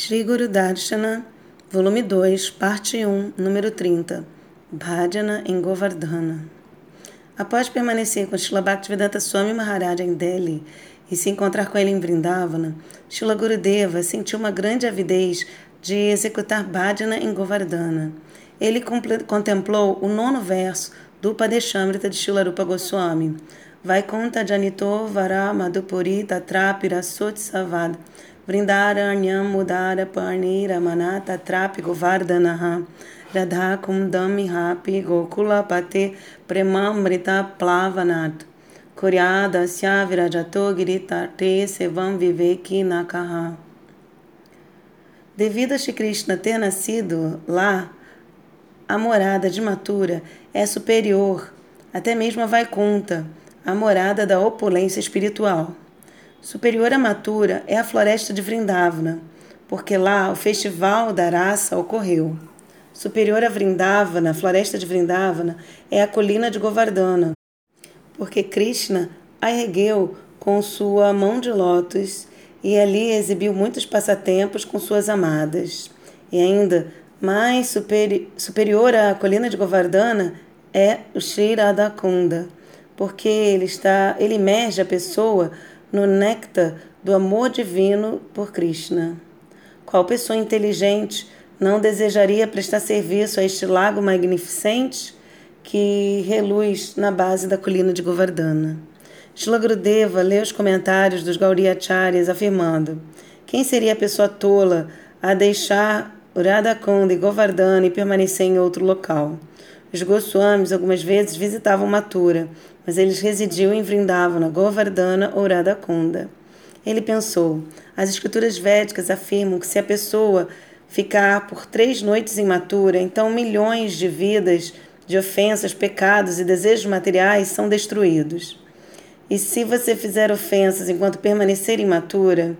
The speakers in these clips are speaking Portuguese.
Shri Guru Darshana, volume 2, parte 1, número 30, Bhajana em Govardhana. Após permanecer com Srila Bhaktivedanta Swami Maharaj em Delhi e se encontrar com ele em Vrindavana, Srila Gurudeva sentiu uma grande avidez de executar Bhajana em Govardhana. Ele contemplou o nono verso do Padeshamrita de Srila Rupa Goswami, Vaikunta Janito Vara Madhupuri Tatrapira Sotsavad Vrindaranyam Mudara Parnira Manata Trapi Govardhanaha Radha Kundam Hapi Gokula Pate Premamrita Plavanat Kuryada Syavirajato Giritate Sevam Viveki Nakaha Devido a Shri Krishna ter nascido lá, a morada de Matura é superior até mesmo a Vaikunta, a morada da opulência espiritual. Superior à Matura é a floresta de Vrindavana, porque lá o festival da raça ocorreu. Superior a Vrindavana, a floresta de Vrindavana, é a colina de Govardhana, porque Krishna a ergueu com sua mão de lótus e ali exibiu muitos passatempos com suas amadas. E ainda mais superi superior à colina de Govardhana é o Shri porque ele está, ele imerge a pessoa no néctar do amor divino por Krishna. Qual pessoa inteligente não desejaria prestar serviço a este lago magnificente que reluz na base da colina de Govardhana? Shlagrudeva lê os comentários dos Gauriacharyas afirmando: quem seria a pessoa tola a deixar Uradakunda e Govardhana e permanecer em outro local? Os Goswamis algumas vezes visitavam Mathura, mas eles residiam em Vrindavana, Govardhana ou Radhakunda. Ele pensou: as escrituras védicas afirmam que se a pessoa ficar por três noites em Mathura, então milhões de vidas, de ofensas, pecados e desejos materiais são destruídos. E se você fizer ofensas enquanto permanecer em Mathura,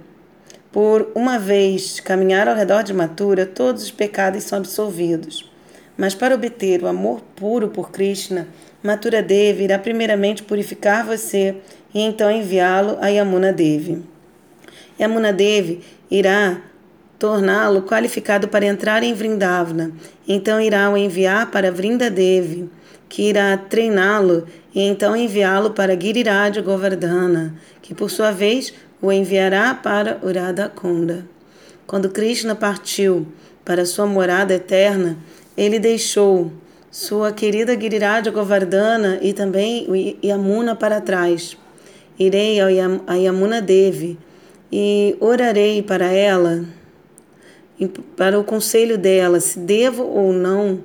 por uma vez caminhar ao redor de Mathura, todos os pecados são absolvidos. Mas para obter o amor puro por Krishna, Matura Devi irá primeiramente purificar você e então enviá-lo a Yamuna Devi. Yamuna Devi irá torná-lo qualificado para entrar em Vrindavana. Então irá o enviar para Vrinda Devi, que irá treiná-lo e então enviá-lo para Giriraj Govardhana, que por sua vez o enviará para Urada Kunda. Quando Krishna partiu para sua morada eterna, ele deixou sua querida Giriraj Govardhana e também Yamuna para trás. Irei a Yamuna Devi e orarei para ela, para o conselho dela, se devo ou não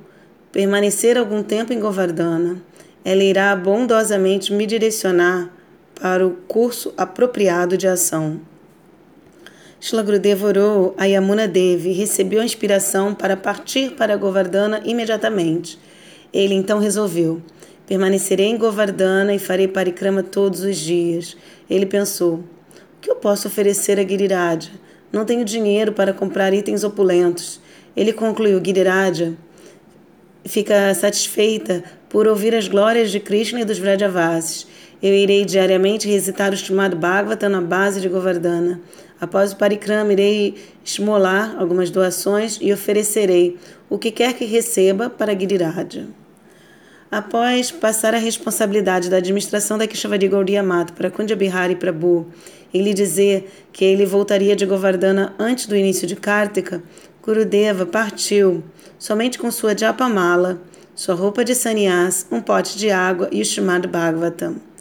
permanecer algum tempo em Govardhana. Ela irá bondosamente me direcionar para o curso apropriado de ação. Shlagrudeva orou a Yamuna Devi e recebeu a inspiração para partir para Govardhana imediatamente. Ele então resolveu: permanecerei em Govardhana e farei parikrama todos os dias. Ele pensou: o que eu posso oferecer a Giriraja? Não tenho dinheiro para comprar itens opulentos. Ele concluiu: Giriraja fica satisfeita por ouvir as glórias de Krishna e dos Vrajavasis. Eu irei diariamente recitar o estimado Bhagavata na base de Govardhana. Após o parikrama, irei esmolar algumas doações e oferecerei o que quer que receba para Giriraja. Após passar a responsabilidade da administração da Kishavari Gaudiya Mata para Kundya Bihari Prabhu e lhe dizer que ele voltaria de Govardhana antes do início de Kartika, Gurudeva partiu somente com sua japamala, sua roupa de sannyas, um pote de água e o chamado Bhagavatam.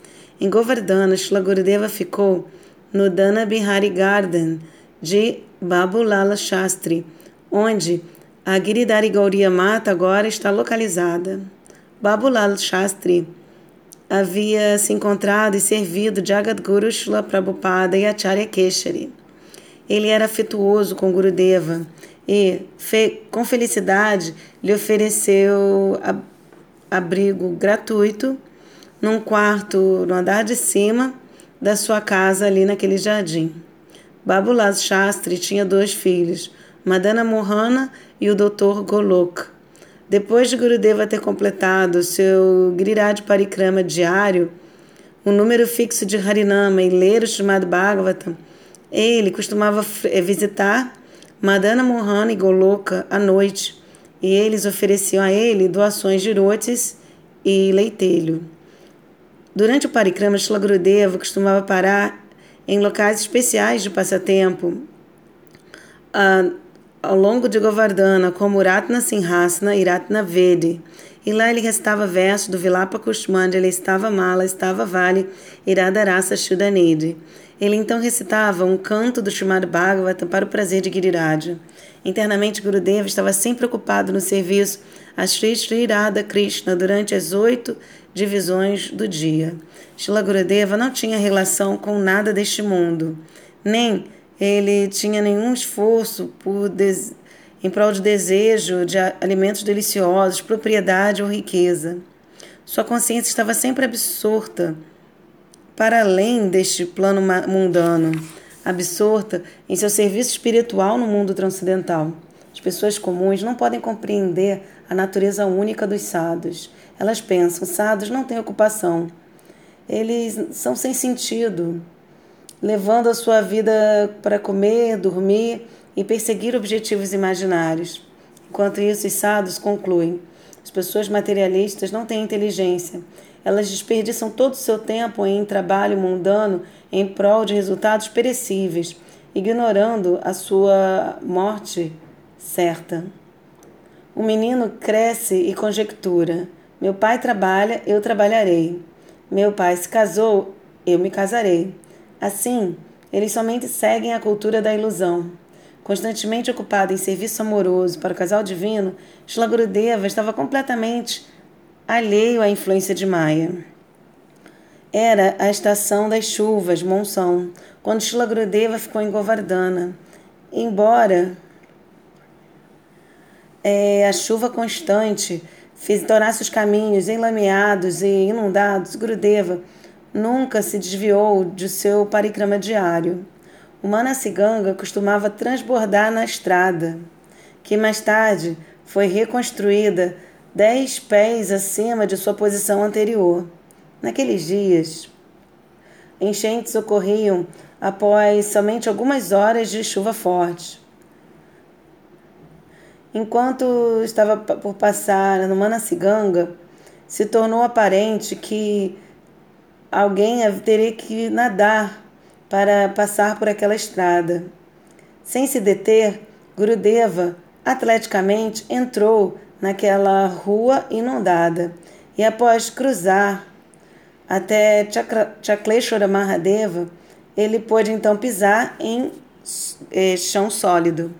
Em Govardhana, Shila Gurudeva ficou no Dana Bihari Garden de Babulala Shastri, onde a Giridhari Gaudiya Mata agora está localizada. Babulal Shastri havia se encontrado e servido Jagadguru Shila Prabhupada e Acharya Keshari. Ele era afetuoso com Gurudeva e, fe com felicidade, lhe ofereceu abrigo gratuito num quarto no andar de cima da sua casa ali naquele jardim. Babulal Shastri tinha dois filhos, Madana Mohana e o Dr. Golok. Depois de Gurudeva ter completado seu Giriraj Parikrama diário, um número fixo de Harinama e ler o chamado Bhagavatam, ele costumava eh, visitar Madana Mohan e Goloka à noite, e eles ofereciam a ele doações de rotes e leitelho. Durante o parikrama, Shila Gurudeva costumava parar em locais especiais de passatempo uh, ao longo de Govardhana, como Ratna Sinhasana e Ratna Vedi. E lá ele recitava versos do Vilapa Kushmandala, estava Mala, estava Vale, Iradarasa Shudanedi. Ele então recitava um canto do Srimad Bhagavatam para o prazer de Giriraj. Internamente, Gurudeva estava sempre ocupado no serviço a Sri Sri Radha Krishna durante as oito divisões do dia. Shila Gurudeva não tinha relação com nada deste mundo, nem ele tinha nenhum esforço por des... em prol de desejo de alimentos deliciosos, propriedade ou riqueza. Sua consciência estava sempre absorta para além deste plano mundano, absorta em seu serviço espiritual no mundo transcendental. As pessoas comuns não podem compreender a natureza única dos sadhus. Elas pensam, sadhus não têm ocupação. Eles são sem sentido, levando a sua vida para comer, dormir e perseguir objetivos imaginários. Enquanto isso, os sadhus concluem: as pessoas materialistas não têm inteligência elas desperdiçam todo o seu tempo em trabalho mundano em prol de resultados perecíveis, ignorando a sua morte certa. O menino cresce e conjectura: Meu pai trabalha, eu trabalharei. Meu pai se casou, eu me casarei. Assim, eles somente seguem a cultura da ilusão. Constantemente ocupado em serviço amoroso para o casal divino, Shlagurudeva estava completamente alheio à influência de Maia. Era a estação das chuvas, monção, quando Shila Gurudeva ficou em Govardhana. Embora é, a chuva constante fez, tornasse os caminhos enlameados e inundados, Gurudeva nunca se desviou de seu parikrama diário. O Manasiganga costumava transbordar na estrada, que mais tarde foi reconstruída dez pés acima de sua posição anterior. Naqueles dias, enchentes ocorriam após somente algumas horas de chuva forte. Enquanto estava por passar no Manassiganga, se tornou aparente que alguém teria que nadar para passar por aquela estrada. Sem se deter, Gurudeva atleticamente entrou naquela rua inundada. E após cruzar até Chakleshwara Mahadeva, ele pôde então pisar em eh, chão sólido.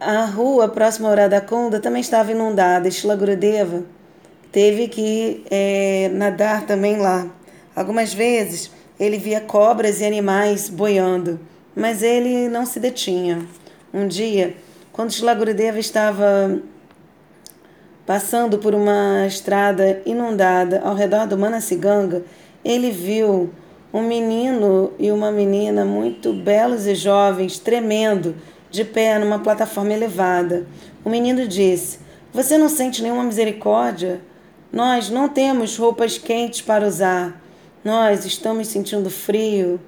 A rua próxima ao Radhakunda também estava inundada. Shila Gurudeva teve que eh, nadar também lá. Algumas vezes ele via cobras e animais boiando, mas ele não se detinha. Um dia, quando Shilagurudeva estava passando por uma estrada inundada ao redor do Manasiganga, ele viu um menino e uma menina muito belos e jovens tremendo de pé numa plataforma elevada. O menino disse: Você não sente nenhuma misericórdia? Nós não temos roupas quentes para usar. Nós estamos sentindo frio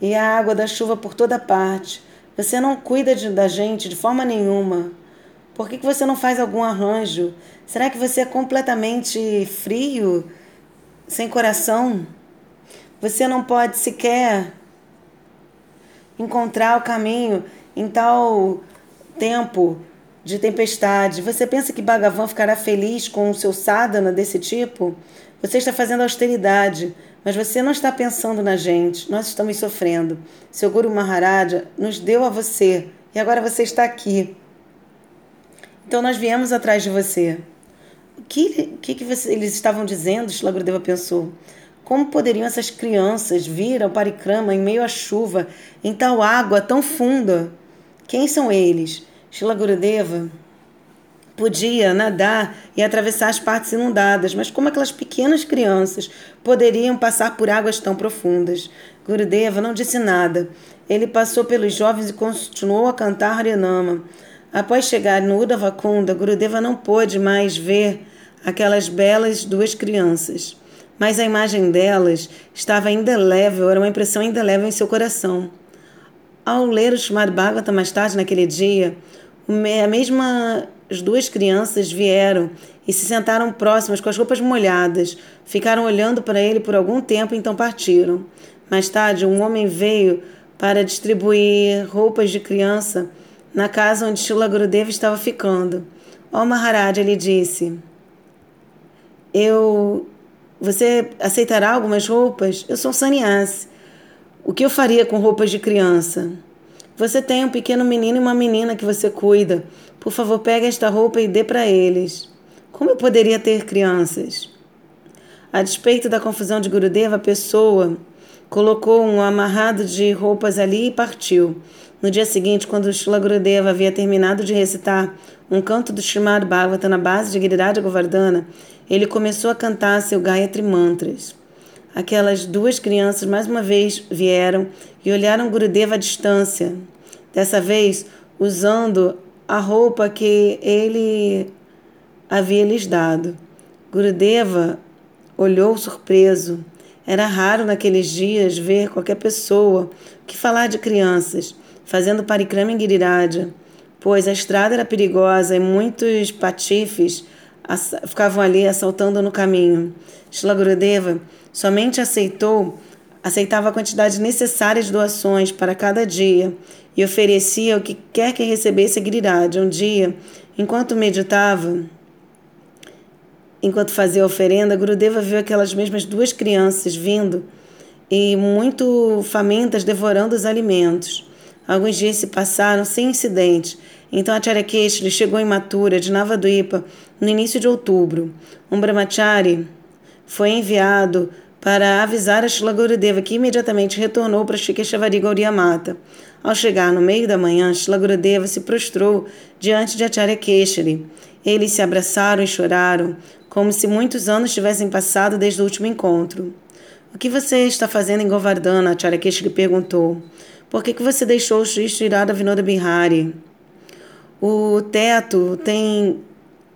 e a água da chuva por toda parte. Você não cuida de, da gente de forma nenhuma. Por que, que você não faz algum arranjo? Será que você é completamente frio? Sem coração? Você não pode sequer encontrar o caminho em tal tempo de tempestade. Você pensa que Bhagavan ficará feliz com o seu sadhana desse tipo? Você está fazendo austeridade, mas você não está pensando na gente. Nós estamos sofrendo. Seu Guru Maharaja nos deu a você e agora você está aqui. Então nós viemos atrás de você. O que, que, que você, eles estavam dizendo? Shilagrudeva pensou. Como poderiam essas crianças vir ao parikrama em meio à chuva, em tal água tão funda? Quem são eles? Shilagurudeva podia nadar e atravessar as partes inundadas, mas como aquelas pequenas crianças poderiam passar por águas tão profundas? Gurudeva não disse nada. Ele passou pelos jovens e continuou a cantar Harinama. Após chegar no Udavakunda, Gurudeva não pôde mais ver aquelas belas duas crianças. Mas a imagem delas estava indelével, era uma impressão indelével em seu coração. Ao ler o Srimad Bhagavatam mais tarde naquele dia, a mesma as duas crianças vieram e se sentaram próximas com as roupas molhadas. Ficaram olhando para ele por algum tempo, então partiram. Mais tarde, um homem veio para distribuir roupas de criança na casa onde Shila Gurudeva estava ficando. Oh, Maharaj, ele disse: Eu. Você aceitará algumas roupas? Eu sou sannyasi. O que eu faria com roupas de criança? Você tem um pequeno menino e uma menina que você cuida. Por favor, pegue esta roupa e dê para eles. Como eu poderia ter crianças? A despeito da confusão de Gurudeva, a pessoa colocou um amarrado de roupas ali e partiu. No dia seguinte, quando Shila Gurudeva havia terminado de recitar um canto do Srimad Bhagavata na base de Giriraj Govardhana, ele começou a cantar seu Gayatri Mantras. Aquelas duas crianças mais uma vez vieram e olharam Gurudeva à distância. Dessa vez, usando a roupa que ele havia lhes dado. Gurudeva olhou surpreso. Era raro naqueles dias ver qualquer pessoa que falar de crianças fazendo parikrama em Giriraja, pois a estrada era perigosa e muitos patifes ficavam ali assaltando no caminho. Shila Gurudeva somente aceitou aceitava a quantidade necessária de doações para cada dia e oferecia o que quer que recebesse a Giriraj. Um dia, enquanto meditava, enquanto fazia a oferenda, Gurudeva viu aquelas mesmas duas crianças vindo e muito famintas devorando os alimentos. Alguns dias se passaram sem incidente. Então a Charyakeshri chegou em Mathura de Navadvipa no início de outubro. Um brahmachari foi enviado para avisar a Shila Gurudeva, que imediatamente retornou para Shikeshavari Gauria Mata. Ao chegar no meio da manhã, Shila Gurudeva se prostrou diante de Acharya Keshari. Eles se abraçaram e choraram, como se muitos anos tivessem passado desde o último encontro. O que você está fazendo em Govardhana? Acharya Keshari perguntou. Por que, que você deixou o Sri Shirada Vinoda Bihari? O teto tem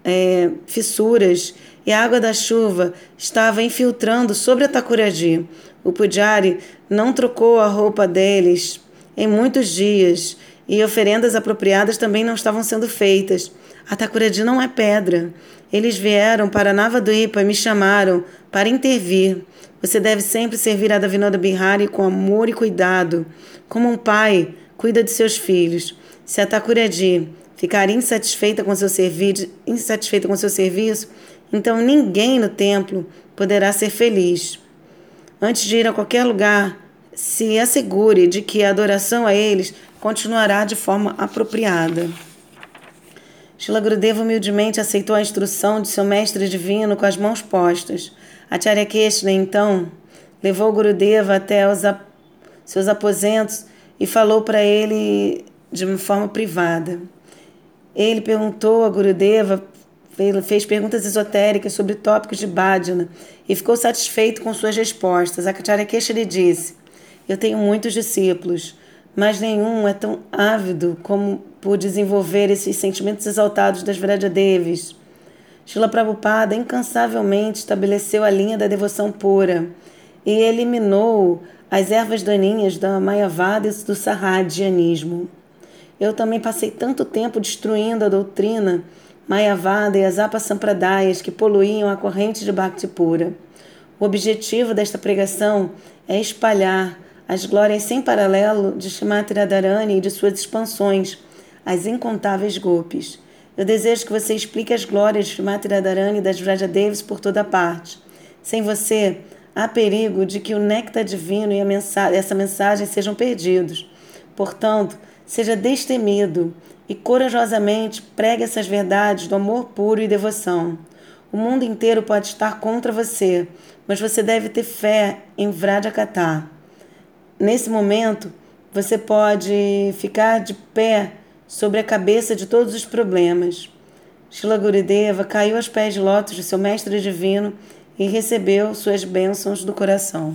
é, fissuras e a água da chuva estava infiltrando sobre a Takuradi. O Pujari não trocou a roupa deles em muitos dias e oferendas apropriadas também não estavam sendo feitas. A não é pedra. Eles vieram para Navaduipa e me chamaram para intervir. Você deve sempre servir a Davinoda Bihari com amor e cuidado, como um pai cuida de seus filhos. Se a ficar insatisfeita com seu serviço, insatisfeita com seu serviço, então ninguém no templo poderá ser feliz. Antes de ir a qualquer lugar, se assegure de que a adoração a eles continuará de forma apropriada. Shila Gurudeva humildemente aceitou a instrução de seu mestre divino com as mãos postas. Acharya Krishna, então, levou Gurudeva até os ap seus aposentos e falou para ele de uma forma privada. Ele perguntou a Gurudeva fez perguntas esotéricas sobre tópicos de Bhajana e ficou satisfeito com suas respostas. Acharya lhe disse: Eu tenho muitos discípulos, mas nenhum é tão ávido como por desenvolver esses sentimentos exaltados das Vrajadevis. Srila Prabhupada incansavelmente estabeleceu a linha da devoção pura e eliminou as ervas daninhas da Mayavada e do Sarradianismo. Eu também passei tanto tempo destruindo a doutrina Mayavada e as Apasampradayas que poluíam a corrente de Bhakti pura. O objetivo desta pregação é espalhar as glórias sem paralelo de Shrimati Radharani e de suas expansões, as incontáveis golpes. Eu desejo que você explique as glórias de Shrimati Radharani e das Vrajadevis por toda parte. Sem você, há perigo de que o néctar divino e mensagem, essa mensagem sejam perdidos. Portanto, seja destemido e corajosamente pregue essas verdades do amor puro e devoção. O mundo inteiro pode estar contra você, mas você deve ter fé em Vrajakatha. Nesse momento, você pode ficar de pé sobre a cabeça de todos os problemas. Shila Gurudeva caiu aos pés de lótus de seu mestre divino e recebeu suas bênçãos do coração.